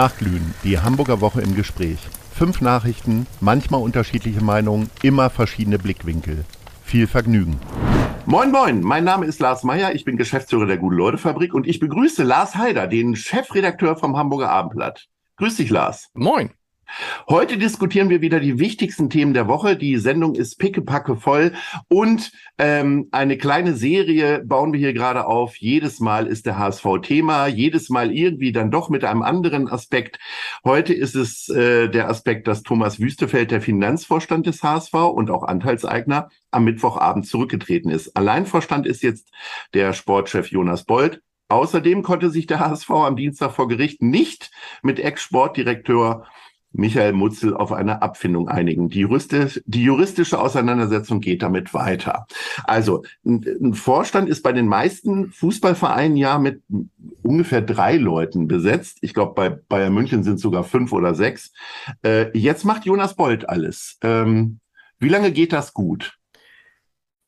Nachglühen, die Hamburger Woche im Gespräch. Fünf Nachrichten, manchmal unterschiedliche Meinungen, immer verschiedene Blickwinkel. Viel Vergnügen. Moin, moin, mein Name ist Lars Meyer, ich bin Geschäftsführer der Gute-Leute-Fabrik und ich begrüße Lars Heider, den Chefredakteur vom Hamburger Abendblatt. Grüß dich, Lars. Moin. Heute diskutieren wir wieder die wichtigsten Themen der Woche. Die Sendung ist pickepacke voll und ähm, eine kleine Serie bauen wir hier gerade auf. Jedes Mal ist der HSV Thema, jedes Mal irgendwie dann doch mit einem anderen Aspekt. Heute ist es äh, der Aspekt, dass Thomas Wüstefeld, der Finanzvorstand des HSV und auch Anteilseigner, am Mittwochabend zurückgetreten ist. Alleinvorstand ist jetzt der Sportchef Jonas Bold. Außerdem konnte sich der HSV am Dienstag vor Gericht nicht mit Ex-Sportdirektor Michael Mutzel auf eine Abfindung einigen. Die, juristisch, die juristische Auseinandersetzung geht damit weiter. Also ein, Vorstand ist bei den meisten Fußballvereinen ja mit ungefähr drei Leuten besetzt. Ich glaube, bei Bayern München sind sogar fünf oder sechs. Äh, jetzt macht Jonas Bold alles. Ähm, wie lange geht das gut?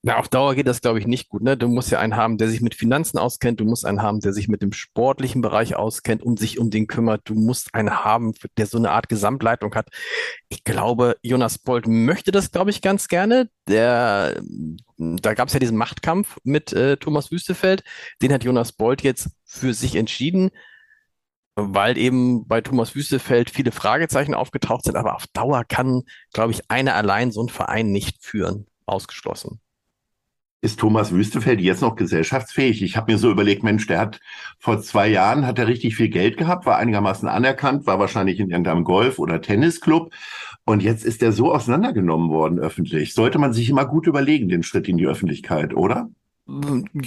Na, auf Dauer geht das, glaube ich, nicht gut. Ne? Du musst ja einen haben, der sich mit Finanzen auskennt. Du musst einen haben, der sich mit dem sportlichen Bereich auskennt und sich um den kümmert. Du musst einen haben, der so eine Art Gesamtleitung hat. Ich glaube, Jonas Bolt möchte das, glaube ich, ganz gerne. Der, da gab es ja diesen Machtkampf mit äh, Thomas Wüstefeld. Den hat Jonas Bolt jetzt für sich entschieden, weil eben bei Thomas Wüstefeld viele Fragezeichen aufgetaucht sind. Aber auf Dauer kann, glaube ich, einer allein so einen Verein nicht führen. Ausgeschlossen ist Thomas Wüstefeld jetzt noch gesellschaftsfähig? Ich habe mir so überlegt, Mensch, der hat vor zwei Jahren hat er richtig viel Geld gehabt, war einigermaßen anerkannt, war wahrscheinlich in irgendeinem Golf- oder Tennisclub und jetzt ist er so auseinandergenommen worden öffentlich. Sollte man sich immer gut überlegen, den Schritt in die Öffentlichkeit, oder?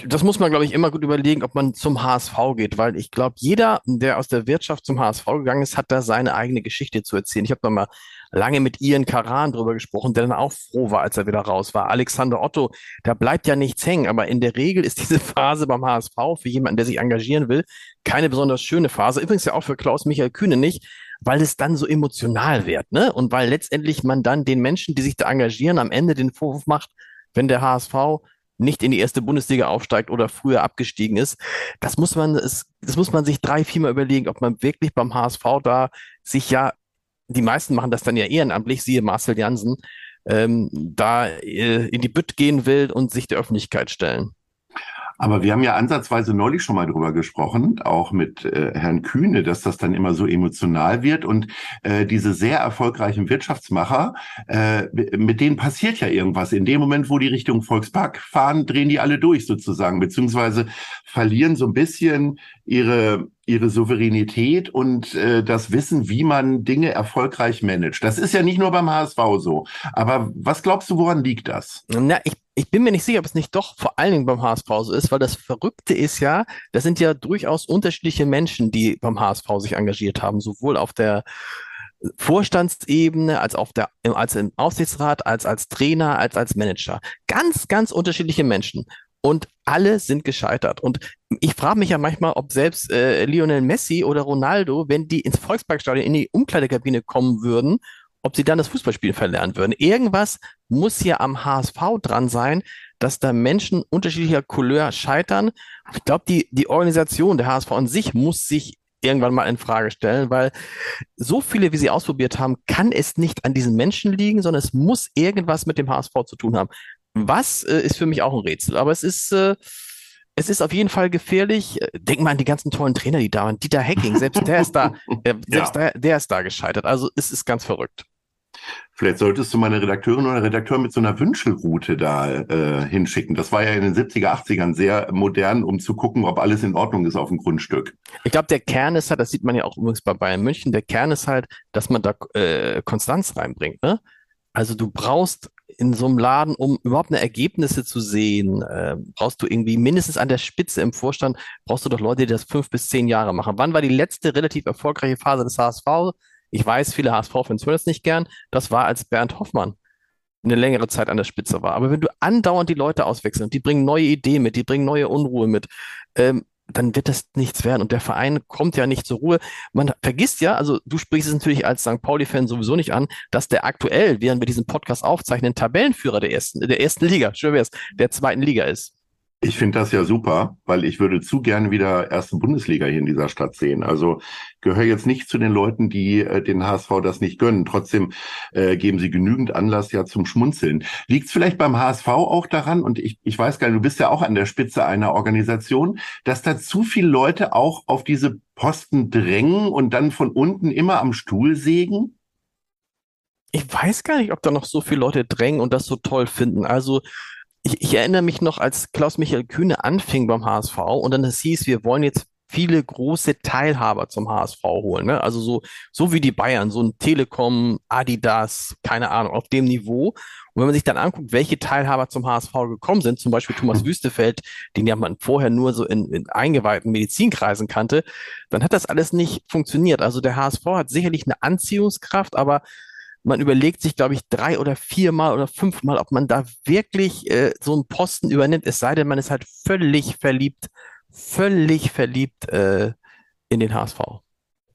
Das muss man, glaube ich, immer gut überlegen, ob man zum HSV geht, weil ich glaube, jeder, der aus der Wirtschaft zum HSV gegangen ist, hat da seine eigene Geschichte zu erzählen. Ich habe da mal lange mit Ian Karan drüber gesprochen, der dann auch froh war, als er wieder raus war. Alexander Otto, da bleibt ja nichts hängen, aber in der Regel ist diese Phase beim HSV für jemanden, der sich engagieren will, keine besonders schöne Phase. Übrigens ja auch für Klaus Michael Kühne nicht, weil es dann so emotional wird, ne? Und weil letztendlich man dann den Menschen, die sich da engagieren, am Ende den Vorwurf macht, wenn der HSV nicht in die erste Bundesliga aufsteigt oder früher abgestiegen ist. Das muss man, das muss man sich drei, viermal überlegen, ob man wirklich beim HSV da sich ja die meisten machen das dann ja ehrenamtlich, siehe Marcel Jansen, ähm, da äh, in die Bütt gehen will und sich der Öffentlichkeit stellen. Aber wir haben ja ansatzweise neulich schon mal drüber gesprochen, auch mit äh, Herrn Kühne, dass das dann immer so emotional wird. Und äh, diese sehr erfolgreichen Wirtschaftsmacher, äh, mit denen passiert ja irgendwas. In dem Moment, wo die Richtung Volkspark fahren, drehen die alle durch sozusagen, beziehungsweise verlieren so ein bisschen ihre ihre Souveränität und äh, das Wissen, wie man Dinge erfolgreich managt. Das ist ja nicht nur beim HSV so. Aber was glaubst du, woran liegt das? Na, ich, ich bin mir nicht sicher, ob es nicht doch vor allen Dingen beim HSV so ist, weil das Verrückte ist ja, das sind ja durchaus unterschiedliche Menschen, die beim HSV sich engagiert haben, sowohl auf der Vorstandsebene, als auf der, als im Aufsichtsrat, als als Trainer, als als Manager. Ganz, ganz unterschiedliche Menschen und alle sind gescheitert. Und ich frage mich ja manchmal, ob selbst äh, Lionel Messi oder Ronaldo, wenn die ins Volksparkstadion in die Umkleidekabine kommen würden, ob sie dann das Fußballspielen verlernen würden. Irgendwas muss hier am HSV dran sein, dass da Menschen unterschiedlicher Couleur scheitern. Ich glaube, die, die Organisation der HSV an sich muss sich irgendwann mal in Frage stellen, weil so viele, wie sie ausprobiert haben, kann es nicht an diesen Menschen liegen, sondern es muss irgendwas mit dem HSV zu tun haben. Was äh, ist für mich auch ein Rätsel, aber es ist, äh, es ist auf jeden Fall gefährlich. Denk mal an die ganzen tollen Trainer, die da waren. Dieter Hacking, selbst der ist da, äh, selbst ja. der, der ist da gescheitert. Also es ist ganz verrückt. Vielleicht solltest du meine Redakteurin oder Redakteur mit so einer Wünschelroute da äh, hinschicken. Das war ja in den 70er, 80ern sehr modern, um zu gucken, ob alles in Ordnung ist auf dem Grundstück. Ich glaube, der Kern ist halt, das sieht man ja auch übrigens bei Bayern München, der Kern ist halt, dass man da äh, Konstanz reinbringt. Ne? Also du brauchst in so einem Laden, um überhaupt eine Ergebnisse zu sehen, äh, brauchst du irgendwie mindestens an der Spitze im Vorstand, brauchst du doch Leute, die das fünf bis zehn Jahre machen. Wann war die letzte relativ erfolgreiche Phase des HSV? Ich weiß, viele HSV-Fans hören das nicht gern. Das war, als Bernd Hoffmann eine längere Zeit an der Spitze war. Aber wenn du andauernd die Leute auswechseln, die bringen neue Ideen mit, die bringen neue Unruhe mit, ähm, dann wird das nichts werden. Und der Verein kommt ja nicht zur Ruhe. Man vergisst ja, also du sprichst es natürlich als St. Pauli-Fan sowieso nicht an, dass der aktuell, während wir diesen Podcast aufzeichnen, Tabellenführer der ersten, der ersten Liga, schön wär's, der zweiten Liga ist. Ich finde das ja super, weil ich würde zu gerne wieder erste Bundesliga hier in dieser Stadt sehen. Also gehöre jetzt nicht zu den Leuten, die äh, den HSV das nicht gönnen. Trotzdem äh, geben sie genügend Anlass ja zum Schmunzeln. Liegt es vielleicht beim HSV auch daran, und ich, ich weiß gar nicht, du bist ja auch an der Spitze einer Organisation, dass da zu viele Leute auch auf diese Posten drängen und dann von unten immer am Stuhl sägen? Ich weiß gar nicht, ob da noch so viele Leute drängen und das so toll finden. Also ich, ich erinnere mich noch, als Klaus-Michael Kühne anfing beim HSV und dann es hieß, wir wollen jetzt viele große Teilhaber zum HSV holen. Ne? Also so, so wie die Bayern, so ein Telekom, Adidas, keine Ahnung, auf dem Niveau. Und wenn man sich dann anguckt, welche Teilhaber zum HSV gekommen sind, zum Beispiel Thomas mhm. Wüstefeld, den ja man vorher nur so in, in eingeweihten Medizinkreisen kannte, dann hat das alles nicht funktioniert. Also der HSV hat sicherlich eine Anziehungskraft, aber man überlegt sich, glaube ich, drei oder viermal oder fünfmal, ob man da wirklich äh, so einen Posten übernimmt, es sei denn, man ist halt völlig verliebt, völlig verliebt äh, in den HSV.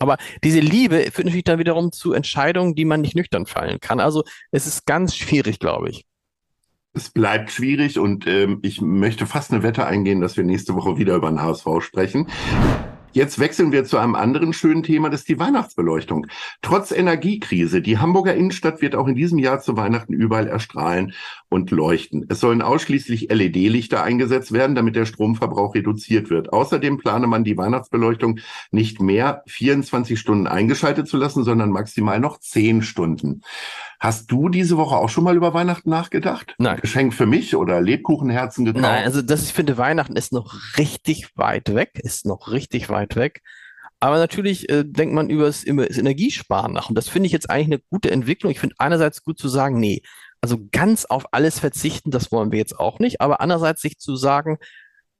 Aber diese Liebe führt natürlich dann wiederum zu Entscheidungen, die man nicht nüchtern fallen kann. Also es ist ganz schwierig, glaube ich. Es bleibt schwierig und ähm, ich möchte fast eine Wette eingehen, dass wir nächste Woche wieder über den HSV sprechen. Jetzt wechseln wir zu einem anderen schönen Thema, das ist die Weihnachtsbeleuchtung. Trotz Energiekrise, die Hamburger Innenstadt wird auch in diesem Jahr zu Weihnachten überall erstrahlen und leuchten. Es sollen ausschließlich LED-Lichter eingesetzt werden, damit der Stromverbrauch reduziert wird. Außerdem plane man die Weihnachtsbeleuchtung nicht mehr 24 Stunden eingeschaltet zu lassen, sondern maximal noch 10 Stunden. Hast du diese Woche auch schon mal über Weihnachten nachgedacht? Nein. Geschenk für mich oder Lebkuchenherzen gekauft? Nein, also das, ich finde, Weihnachten ist noch richtig weit weg, ist noch richtig weit weg. Aber natürlich äh, denkt man über das, über das Energiesparen nach. Und das finde ich jetzt eigentlich eine gute Entwicklung. Ich finde einerseits gut zu sagen, nee, also ganz auf alles verzichten, das wollen wir jetzt auch nicht. Aber andererseits sich zu sagen,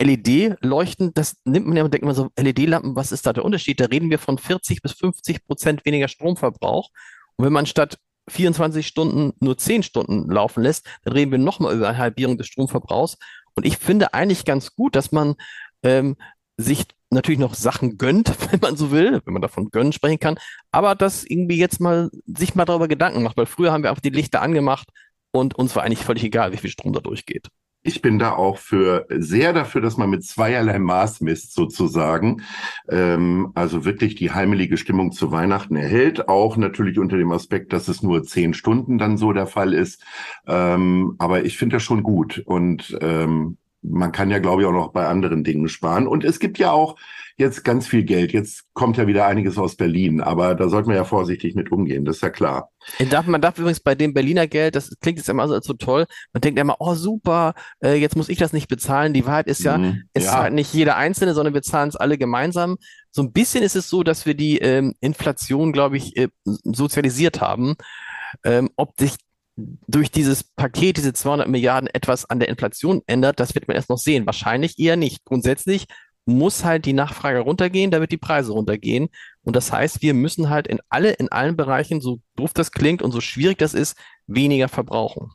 LED-Leuchten, das nimmt man ja und denkt man so, LED-Lampen, was ist da der Unterschied? Da reden wir von 40 bis 50 Prozent weniger Stromverbrauch. Und wenn man statt 24 Stunden nur 10 Stunden laufen lässt, dann reden wir nochmal über eine Halbierung des Stromverbrauchs. Und ich finde eigentlich ganz gut, dass man ähm, sich natürlich noch Sachen gönnt, wenn man so will, wenn man davon gönnen sprechen kann, aber dass irgendwie jetzt mal sich mal darüber Gedanken macht, weil früher haben wir einfach die Lichter angemacht und uns war eigentlich völlig egal, wie viel Strom da durchgeht. Ich bin da auch für sehr dafür, dass man mit zweierlei Maß misst, sozusagen. Ähm, also wirklich die heimelige Stimmung zu Weihnachten erhält, auch natürlich unter dem Aspekt, dass es nur zehn Stunden dann so der Fall ist. Ähm, aber ich finde das schon gut. Und ähm, man kann ja, glaube ich, auch noch bei anderen Dingen sparen. Und es gibt ja auch jetzt ganz viel Geld. Jetzt kommt ja wieder einiges aus Berlin, aber da sollte man ja vorsichtig mit umgehen, das ist ja klar. Darf, man darf übrigens bei dem Berliner Geld, das klingt jetzt immer so, so toll, man denkt immer, oh super, äh, jetzt muss ich das nicht bezahlen. Die Wahrheit ist ja, mhm, es ja. halt nicht jeder Einzelne, sondern wir zahlen es alle gemeinsam. So ein bisschen ist es so, dass wir die ähm, Inflation, glaube ich, äh, sozialisiert haben. Ähm, ob sich durch dieses Paket, diese 200 Milliarden etwas an der Inflation ändert, das wird man erst noch sehen. Wahrscheinlich eher nicht. Grundsätzlich muss halt die Nachfrage runtergehen, damit die Preise runtergehen. Und das heißt, wir müssen halt in alle, in allen Bereichen, so doof das klingt und so schwierig das ist, weniger verbrauchen.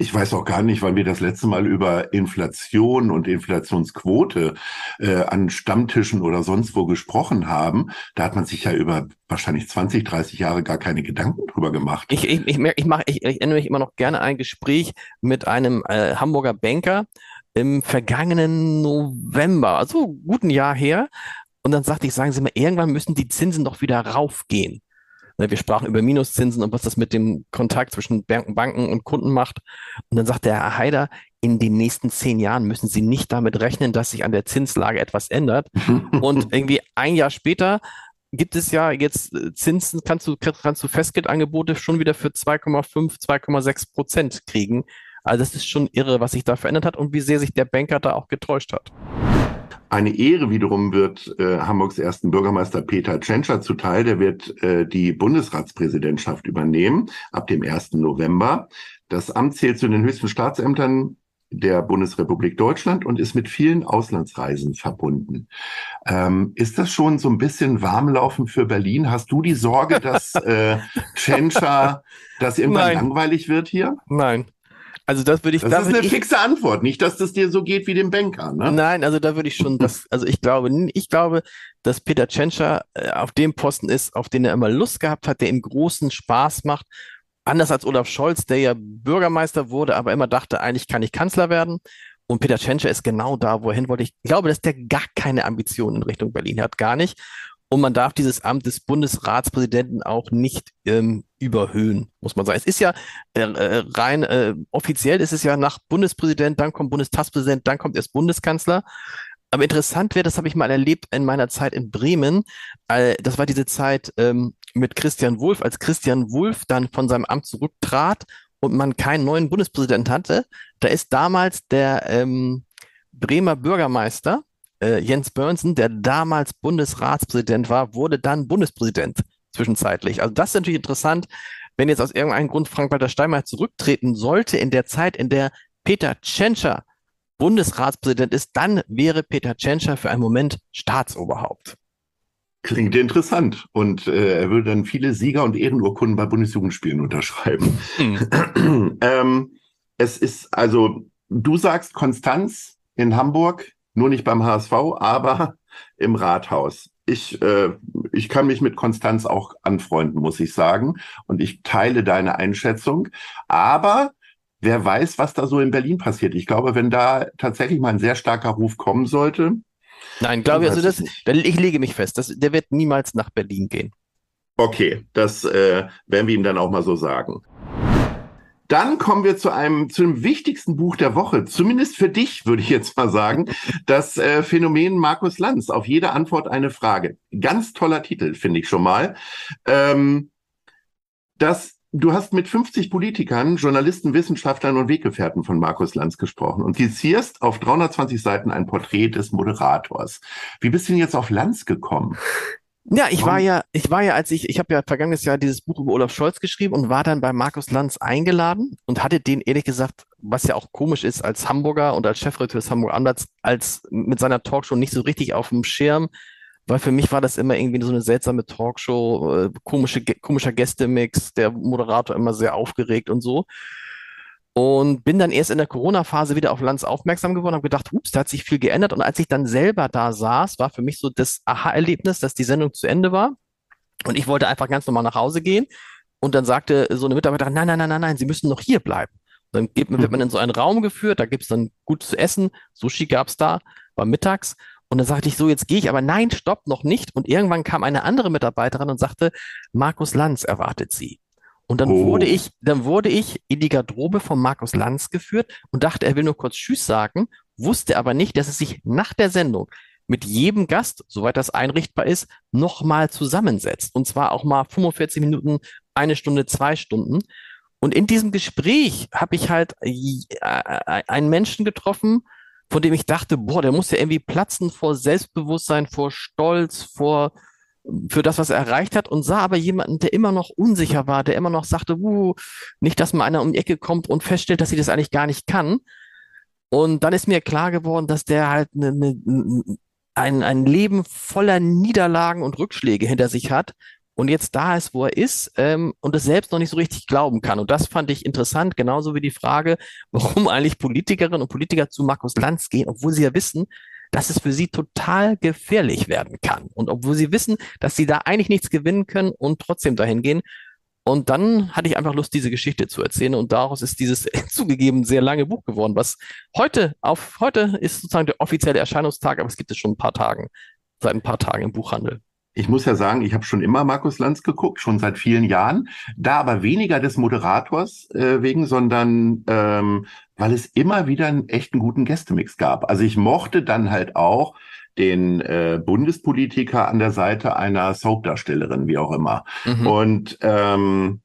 Ich weiß auch gar nicht, wann wir das letzte Mal über Inflation und Inflationsquote äh, an Stammtischen oder sonst wo gesprochen haben. Da hat man sich ja über wahrscheinlich 20, 30 Jahre gar keine Gedanken drüber gemacht. Ich, ich, ich, ich, mach, ich, ich erinnere mich immer noch gerne an ein Gespräch mit einem äh, Hamburger Banker, im vergangenen November, also guten Jahr her. Und dann sagte ich, sagen Sie mal, irgendwann müssen die Zinsen doch wieder raufgehen. Ne, wir sprachen über Minuszinsen und was das mit dem Kontakt zwischen Banken und Kunden macht. Und dann sagt der Herr Haider, in den nächsten zehn Jahren müssen Sie nicht damit rechnen, dass sich an der Zinslage etwas ändert. und irgendwie ein Jahr später gibt es ja jetzt äh, Zinsen, kannst du, kannst du Festgeldangebote schon wieder für 2,5, 2,6 Prozent kriegen. Also das ist schon irre, was sich da verändert hat und wie sehr sich der Banker da auch getäuscht hat. Eine Ehre wiederum wird äh, Hamburgs ersten Bürgermeister Peter Tschentscher zuteil. Der wird äh, die Bundesratspräsidentschaft übernehmen ab dem 1. November. Das Amt zählt zu den höchsten Staatsämtern der Bundesrepublik Deutschland und ist mit vielen Auslandsreisen verbunden. Ähm, ist das schon so ein bisschen warmlaufen für Berlin? Hast du die Sorge, dass äh, Tschentscher, dass irgendwann Nein. langweilig wird hier? Nein. Also das würde ich. Das da ist eine ich, fixe Antwort, nicht, dass das dir so geht wie dem Banker. Ne? Nein, also da würde ich schon das. Also ich glaube, ich glaube, dass Peter Tschentscher äh, auf dem Posten ist, auf den er immer Lust gehabt hat, der ihm großen Spaß macht. Anders als Olaf Scholz, der ja Bürgermeister wurde, aber immer dachte, eigentlich kann ich Kanzler werden. Und Peter Tschentscher ist genau da, wo er hin wollte. Ich glaube, dass der gar keine Ambitionen in Richtung Berlin hat, gar nicht. Und man darf dieses Amt des Bundesratspräsidenten auch nicht ähm, überhöhen, muss man sagen. Es ist ja äh, äh, rein äh, offiziell, ist es ja nach Bundespräsident, dann kommt Bundestagspräsident, dann kommt erst Bundeskanzler. Aber interessant wäre, das habe ich mal erlebt in meiner Zeit in Bremen. Äh, das war diese Zeit ähm, mit Christian Wulff, als Christian Wulff dann von seinem Amt zurücktrat und man keinen neuen Bundespräsidenten hatte. Da ist damals der ähm, Bremer Bürgermeister äh, Jens Börnsen, der damals Bundesratspräsident war, wurde dann Bundespräsident zwischenzeitlich. Also das ist natürlich interessant, wenn jetzt aus irgendeinem Grund Frank-Walter Steinmeier zurücktreten sollte in der Zeit, in der Peter Tschentscher Bundesratspräsident ist, dann wäre Peter Tschentscher für einen Moment Staatsoberhaupt. Klingt interessant. Und äh, er würde dann viele Sieger- und Ehrenurkunden bei Bundesjugendspielen unterschreiben. Hm. ähm, es ist also, du sagst Konstanz in Hamburg, nur nicht beim HSV, aber im Rathaus. Ich, äh, ich kann mich mit Konstanz auch anfreunden, muss ich sagen. Und ich teile deine Einschätzung. Aber wer weiß, was da so in Berlin passiert. Ich glaube, wenn da tatsächlich mal ein sehr starker Ruf kommen sollte. Nein, glaube ich, also das, ich lege mich fest, dass, der wird niemals nach Berlin gehen. Okay, das äh, werden wir ihm dann auch mal so sagen. Dann kommen wir zu einem, zu dem wichtigsten Buch der Woche, zumindest für dich, würde ich jetzt mal sagen, das äh, Phänomen Markus Lanz. Auf jede Antwort eine Frage. Ganz toller Titel, finde ich schon mal. Ähm, das Du hast mit 50 Politikern, Journalisten, Wissenschaftlern und Weggefährten von Markus Lanz gesprochen und skizierst auf 320 Seiten ein Porträt des Moderators. Wie bist du denn jetzt auf Lanz gekommen? Ja, ich war ja, ich war ja, als ich, ich habe ja vergangenes Jahr dieses Buch über Olaf Scholz geschrieben und war dann bei Markus Lanz eingeladen und hatte den ehrlich gesagt, was ja auch komisch ist, als Hamburger und als Chefredakteur des Hamburger Anwalts, als mit seiner Talkshow nicht so richtig auf dem Schirm, weil für mich war das immer irgendwie so eine seltsame Talkshow, äh, komische, komischer Gästemix, der Moderator immer sehr aufgeregt und so. Und bin dann erst in der Corona-Phase wieder auf Lanz aufmerksam geworden, habe gedacht, ups, da hat sich viel geändert. Und als ich dann selber da saß, war für mich so das Aha-Erlebnis, dass die Sendung zu Ende war. Und ich wollte einfach ganz normal nach Hause gehen. Und dann sagte so eine Mitarbeiterin, nein, nein, nein, nein, nein, Sie müssen noch hier bleiben. Dann geht, wird man in so einen Raum geführt, da gibt's dann gut zu essen, Sushi gab's da, war mittags. Und dann sagte ich so, jetzt gehe ich, aber nein, stopp, noch nicht. Und irgendwann kam eine andere Mitarbeiterin und sagte, Markus Lanz erwartet Sie. Und dann oh. wurde ich, dann wurde ich in die Garderobe von Markus Lanz geführt und dachte, er will nur kurz Tschüss sagen, wusste aber nicht, dass es sich nach der Sendung mit jedem Gast, soweit das einrichtbar ist, nochmal zusammensetzt. Und zwar auch mal 45 Minuten, eine Stunde, zwei Stunden. Und in diesem Gespräch habe ich halt äh, äh, einen Menschen getroffen, von dem ich dachte, boah, der muss ja irgendwie platzen vor Selbstbewusstsein, vor Stolz, vor für das, was er erreicht hat und sah aber jemanden, der immer noch unsicher war, der immer noch sagte, uh, nicht, dass mal einer um die Ecke kommt und feststellt, dass sie das eigentlich gar nicht kann. Und dann ist mir klar geworden, dass der halt ne, ne, ein, ein Leben voller Niederlagen und Rückschläge hinter sich hat und jetzt da ist, wo er ist ähm, und es selbst noch nicht so richtig glauben kann. Und das fand ich interessant, genauso wie die Frage, warum eigentlich Politikerinnen und Politiker zu Markus Lanz gehen, obwohl sie ja wissen, dass es für sie total gefährlich werden kann. Und obwohl sie wissen, dass sie da eigentlich nichts gewinnen können und trotzdem dahin gehen. Und dann hatte ich einfach Lust, diese Geschichte zu erzählen. Und daraus ist dieses zugegeben sehr lange Buch geworden, was heute auf, heute ist sozusagen der offizielle Erscheinungstag, aber es gibt es schon ein paar Tagen, seit ein paar Tagen im Buchhandel. Ich muss ja sagen, ich habe schon immer Markus Lanz geguckt, schon seit vielen Jahren. Da aber weniger des Moderators äh, wegen, sondern ähm, weil es immer wieder einen echten guten Gästemix gab. Also ich mochte dann halt auch den äh, Bundespolitiker an der Seite einer Soapdarstellerin, wie auch immer. Mhm. Und ähm,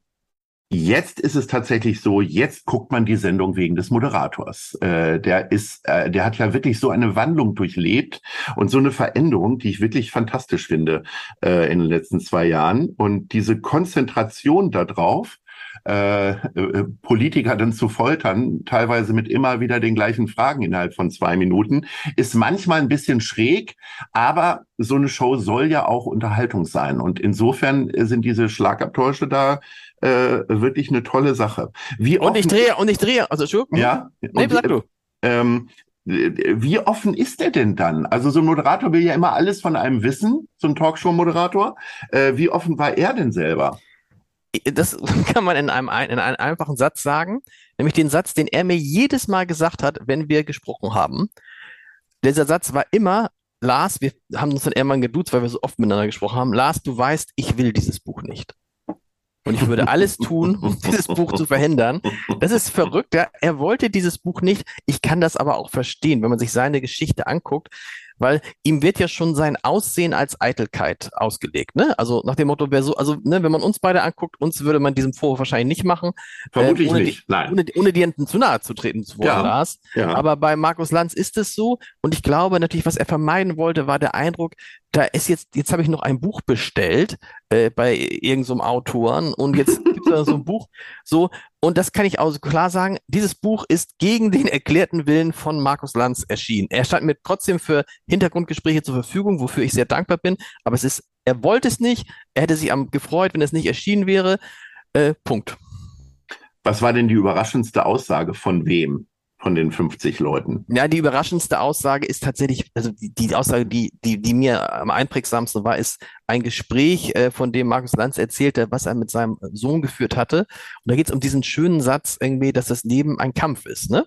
Jetzt ist es tatsächlich so, jetzt guckt man die Sendung wegen des Moderators. Äh, der ist, äh, der hat ja wirklich so eine Wandlung durchlebt und so eine Veränderung, die ich wirklich fantastisch finde äh, in den letzten zwei Jahren. Und diese Konzentration darauf, äh, äh, Politiker dann zu foltern, teilweise mit immer wieder den gleichen Fragen innerhalb von zwei Minuten, ist manchmal ein bisschen schräg, aber so eine Show soll ja auch Unterhaltung sein. Und insofern sind diese Schlagabtäusche da äh, wirklich eine tolle Sache. Wie und ich drehe, und ich drehe, also schon. Ja. Nee, sag du. Ähm, wie offen ist der denn dann? Also so ein Moderator will ja immer alles von einem wissen, so ein Talkshow-Moderator. Äh, wie offen war er denn selber? Das kann man in einem, in einem einfachen Satz sagen. nämlich den Satz, den er mir jedes Mal gesagt hat, wenn wir gesprochen haben. Dieser Satz war immer, Lars, wir haben uns dann irgendwann geduzt, weil wir so oft miteinander gesprochen haben. Lars, du weißt, ich will dieses Buch nicht. Und ich würde alles tun, um dieses Buch zu verhindern. Das ist verrückt. Ja? Er wollte dieses Buch nicht. Ich kann das aber auch verstehen, wenn man sich seine Geschichte anguckt weil ihm wird ja schon sein Aussehen als Eitelkeit ausgelegt. Ne? Also nach dem Motto, wer so, also ne, wenn man uns beide anguckt, uns würde man diesem Vorwurf wahrscheinlich nicht machen. Vermutlich äh, ohne nicht, die, nein. Ohne, ohne dir zu nahe zu treten zu wollen, ja, Lars. Ja. Aber bei Markus Lanz ist es so. Und ich glaube natürlich, was er vermeiden wollte, war der Eindruck, da ist jetzt, jetzt habe ich noch ein Buch bestellt äh, bei irgendeinem so Autoren und jetzt gibt es da so ein Buch. So, und das kann ich also klar sagen, dieses Buch ist gegen den erklärten Willen von Markus Lanz erschienen. Er stand mir trotzdem für Hintergrundgespräche zur Verfügung, wofür ich sehr dankbar bin, aber es ist, er wollte es nicht, er hätte sich am gefreut, wenn es nicht erschienen wäre. Äh, Punkt. Was war denn die überraschendste Aussage von wem? Von den 50 Leuten. Ja, die überraschendste Aussage ist tatsächlich, also die, die Aussage, die, die, die mir am einprägsamsten war, ist ein Gespräch, äh, von dem Markus Lanz erzählte, was er mit seinem Sohn geführt hatte. Und da geht es um diesen schönen Satz irgendwie, dass das Leben ein Kampf ist, ne?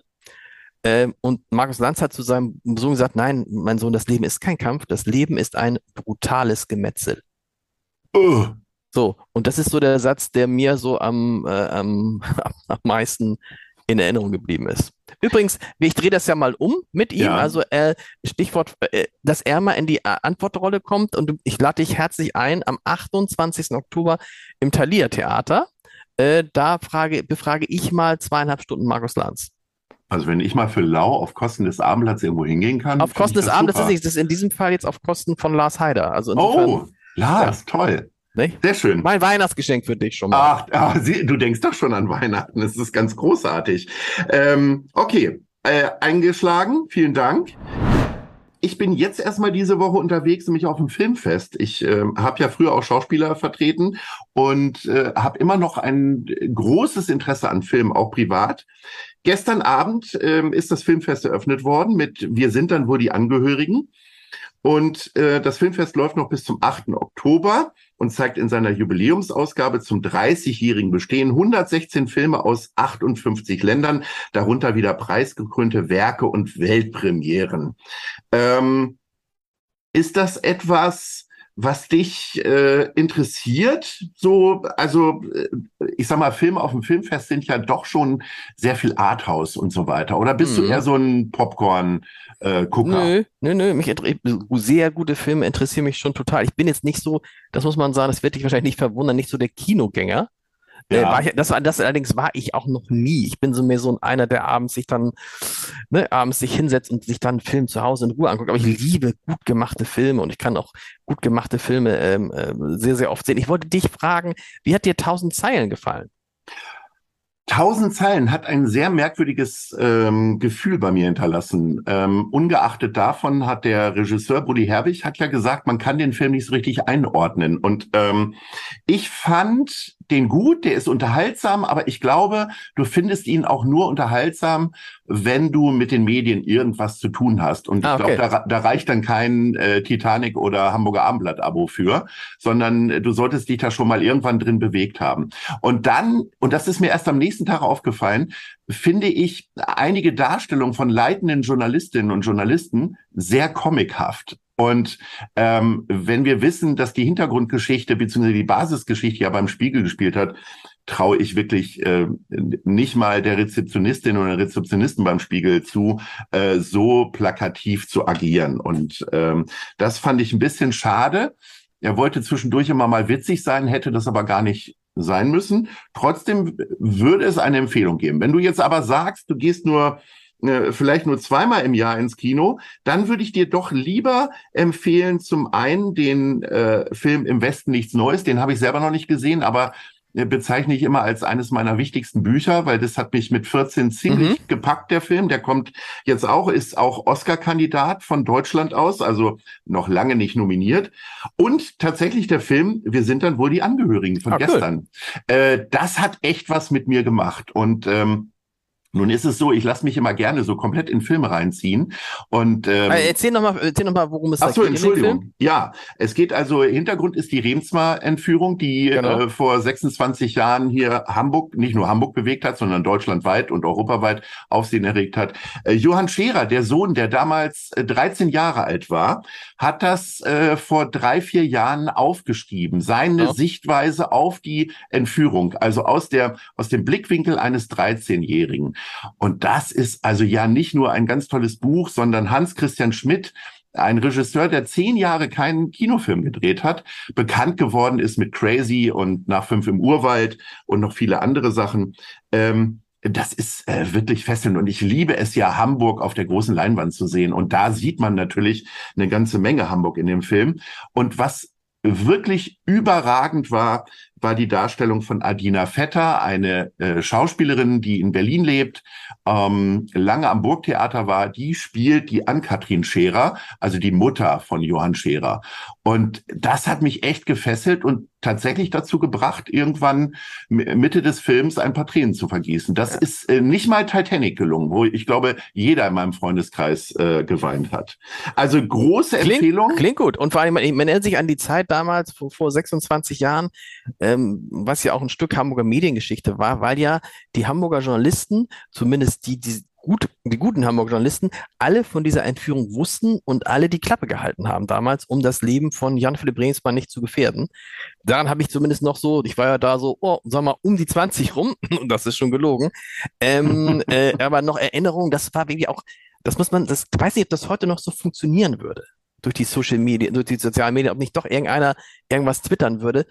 Ähm, und Markus Lanz hat zu seinem Sohn gesagt, nein, mein Sohn, das Leben ist kein Kampf, das Leben ist ein brutales Gemetzel. Uh. So, und das ist so der Satz, der mir so am, äh, am, am meisten in Erinnerung geblieben ist. Übrigens, ich drehe das ja mal um mit ihm, ja. also äh, Stichwort, äh, dass er mal in die äh, Antwortrolle kommt und ich lade dich herzlich ein am 28. Oktober im Thalia Theater. Äh, da frage, befrage ich mal zweieinhalb Stunden Markus Lanz. Also wenn ich mal für Lau auf Kosten des Abendblatts irgendwo hingehen kann. Auf Kosten des Abendblatts ist nicht, das ist in diesem Fall jetzt auf Kosten von Lars Heider. Also oh, Lars, ja. toll. Nicht? Sehr schön. Mein Weihnachtsgeschenk für dich schon mal. Ach, ach du denkst doch schon an Weihnachten. Das ist ganz großartig. Ähm, okay, äh, eingeschlagen. Vielen Dank. Ich bin jetzt erstmal diese Woche unterwegs, nämlich auf dem Filmfest. Ich äh, habe ja früher auch Schauspieler vertreten und äh, habe immer noch ein großes Interesse an Film, auch privat. Gestern Abend äh, ist das Filmfest eröffnet worden mit Wir sind dann wohl die Angehörigen. Und äh, das Filmfest läuft noch bis zum 8. Oktober und zeigt in seiner Jubiläumsausgabe zum 30-jährigen Bestehen 116 Filme aus 58 Ländern, darunter wieder preisgekrönte Werke und Weltpremieren. Ähm, ist das etwas, was dich äh, interessiert? So, also äh, ich sag mal, Filme auf dem Filmfest sind ja doch schon sehr viel Arthouse und so weiter. Oder bist mhm. du eher so ein Popcorn? Äh? Nö, nö, nö. Mich sehr gute Filme interessieren mich schon total. Ich bin jetzt nicht so, das muss man sagen, das wird dich wahrscheinlich nicht verwundern, nicht so der Kinogänger. Ja. Äh, ich, das, das allerdings war ich auch noch nie. Ich bin so mehr so einer, der abends sich dann, ne, abends sich hinsetzt und sich dann einen Film zu Hause in Ruhe anguckt. Aber ich liebe gut gemachte Filme und ich kann auch gut gemachte Filme ähm, äh, sehr, sehr oft sehen. Ich wollte dich fragen, wie hat dir Tausend Zeilen gefallen? Tausend Zeilen hat ein sehr merkwürdiges ähm, Gefühl bei mir hinterlassen. Ähm, ungeachtet davon hat der Regisseur Brudi Herbig hat ja gesagt, man kann den Film nicht so richtig einordnen. Und ähm, ich fand den gut, der ist unterhaltsam, aber ich glaube, du findest ihn auch nur unterhaltsam, wenn du mit den Medien irgendwas zu tun hast. Und ich ah, okay. glaube, da, da, reicht dann kein äh, Titanic oder Hamburger Abendblatt-Abo für, sondern äh, du solltest dich da schon mal irgendwann drin bewegt haben. Und dann, und das ist mir erst am nächsten Tag aufgefallen, finde ich einige Darstellungen von leitenden Journalistinnen und Journalisten sehr comichaft. Und ähm, wenn wir wissen, dass die Hintergrundgeschichte bzw. die Basisgeschichte ja beim Spiegel gespielt hat, traue ich wirklich äh, nicht mal der Rezeptionistin oder Rezeptionisten beim Spiegel zu, äh, so plakativ zu agieren. Und ähm, das fand ich ein bisschen schade. Er wollte zwischendurch immer mal witzig sein, hätte das aber gar nicht sein müssen. Trotzdem würde es eine Empfehlung geben. Wenn du jetzt aber sagst, du gehst nur äh, vielleicht nur zweimal im Jahr ins Kino, dann würde ich dir doch lieber empfehlen, zum einen den äh, Film Im Westen nichts Neues, den habe ich selber noch nicht gesehen, aber äh, bezeichne ich immer als eines meiner wichtigsten Bücher, weil das hat mich mit 14 ziemlich mhm. gepackt, der Film. Der kommt jetzt auch, ist auch Oscar-Kandidat von Deutschland aus, also noch lange nicht nominiert. Und tatsächlich der Film, wir sind dann wohl die Angehörigen von ah, gestern. Cool. Äh, das hat echt was mit mir gemacht. Und ähm, Nun ist es so, ich lasse mich immer gerne so komplett in Filme reinziehen. Und ähm, Äh, erzähl nochmal, erzähl noch mal, worum es Ach so, geht. Entschuldigung. Ja, es geht also, Hintergrund ist die Remsmar-Entführung, die Genau. äh, vor 26 Jahren hier Hamburg, nicht nur Hamburg bewegt hat, sondern deutschlandweit und europaweit Aufsehen erregt hat. Äh, Johann Scherer, der Sohn, der damals äh, 13 Jahre alt war, hat das äh, vor drei, vier Jahren aufgeschrieben. Seine Ja. Sichtweise auf die Entführung, also aus der, aus dem Blickwinkel eines 13-Jährigen. Und das ist also ja nicht nur ein ganz tolles Buch, sondern Hans Christian Schmidt, ein Regisseur, der zehn Jahre keinen Kinofilm gedreht hat, bekannt geworden ist mit Crazy und Nach fünf im Urwald und noch viele andere Sachen. Ähm, das ist äh, wirklich fesselnd und ich liebe es ja, Hamburg auf der großen Leinwand zu sehen. Und da sieht man natürlich eine ganze Menge Hamburg in dem Film. Und was wirklich überragend war, war die Darstellung von Adina Vetter, eine äh, Schauspielerin, die in Berlin lebt, ähm, lange am Burgtheater war. Die spielt die Ann-Kathrin Scherer, also die Mutter von Johann Scherer. Und das hat mich echt gefesselt und tatsächlich dazu gebracht, irgendwann Mitte des Films ein paar Tränen zu vergießen. Das ist äh, nicht mal Titanic gelungen, wo ich glaube, jeder in meinem Freundeskreis äh, geweint hat. Also große Empfehlung. Klingt, gut. Und vor allem, man, man erinnert sich an die Zeit damals, vor, vor 26 Jahren, ähm, was ja auch ein Stück Hamburger Mediengeschichte war, weil ja die Hamburger Journalisten, zumindest die, die gut, die guten Hamburger Journalisten, alle von dieser Entführung wussten und alle die Klappe gehalten haben damals, um das Leben von Jan-Philipp Remsmann nicht zu gefährden. Daran habe ich zumindest noch so, ich war ja da so, oh, sag mal, um die 20 rum, und das ist schon gelogen, ähm, äh, aber noch Erinnerungen, das war irgendwie auch, das muss man, das ich weiß nicht, ob das heute noch so funktionieren würde durch die Social Media, durch die sozialen Medien, ob nicht doch irgendeiner irgendwas twittern würde.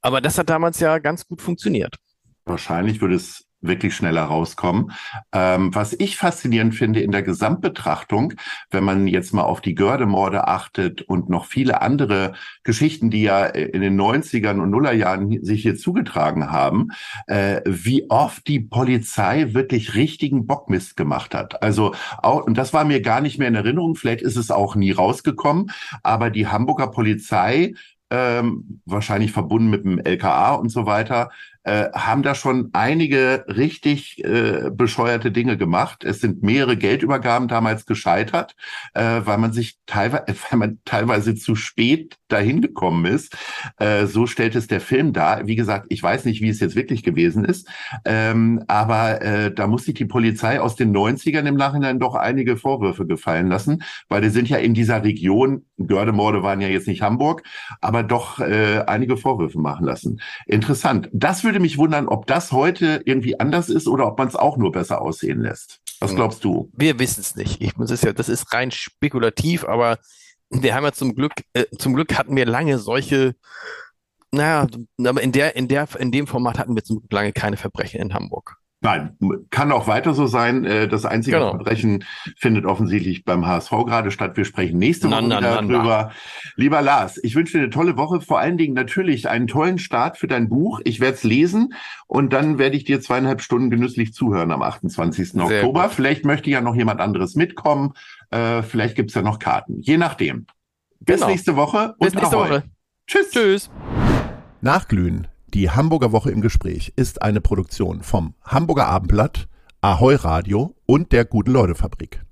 Aber das hat damals ja ganz gut funktioniert. Wahrscheinlich würde es wirklich schneller rauskommen. Ähm, was ich faszinierend finde in der Gesamtbetrachtung, wenn man jetzt mal auf die Gördemorde achtet und noch viele andere Geschichten, die ja in den 90ern und Nullerjahren sich hier zugetragen haben, äh, wie oft die Polizei wirklich richtigen Bockmist gemacht hat. Also auch, und das war mir gar nicht mehr in Erinnerung, vielleicht ist es auch nie rausgekommen, aber die Hamburger Polizei ähm, wahrscheinlich verbunden mit dem LKA und so weiter, äh, haben da schon einige richtig äh, bescheuerte Dinge gemacht. Es sind mehrere Geldübergaben damals gescheitert, äh, weil man sich teilweise, weil man teilweise zu spät dahin gekommen ist. Äh, so stellt es der Film dar. Wie gesagt, ich weiß nicht, wie es jetzt wirklich gewesen ist, ähm, aber äh, da muss sich die Polizei aus den 90ern im Nachhinein doch einige Vorwürfe gefallen lassen, weil die sind ja in dieser Region, Gördemorde waren ja jetzt nicht Hamburg, aber doch äh, einige Vorwürfe machen lassen. Interessant. Das würde mich wundern, ob das heute irgendwie anders ist oder ob man es auch nur besser aussehen lässt. Was glaubst du? Wir wissen es nicht. Ich muss es ja, das ist rein spekulativ, aber wir haben ja zum Glück, äh, zum Glück hatten wir lange solche, naja, aber in der, in der, in dem Format hatten wir zum Glück lange keine Verbrechen in Hamburg. Nein, kann auch weiter so sein. Äh, Das einzige Genau. Verbrechen findet offensichtlich beim HSV gerade statt. Wir sprechen nächste Woche na, wieder na, na. drüber. Lieber Lars, ich wünsche dir eine tolle Woche. Vor allen Dingen natürlich einen tollen Start für dein Buch. Ich werde es lesen und dann werde ich dir zweieinhalb Stunden genüsslich zuhören am 28. Sehr Oktober. gut. Vielleicht möchte ja noch jemand anderes mitkommen. Äh, vielleicht gibt's ja noch Karten. Je nachdem. Bis Genau. nächste Woche. Bis und nächste Ahoi. Woche. Tschüss. Tschüss. Nachglühen, die Hamburger Woche im Gespräch, ist eine Produktion vom Hamburger Abendblatt, Ahoi Radio und der Gute-Leute-Fabrik.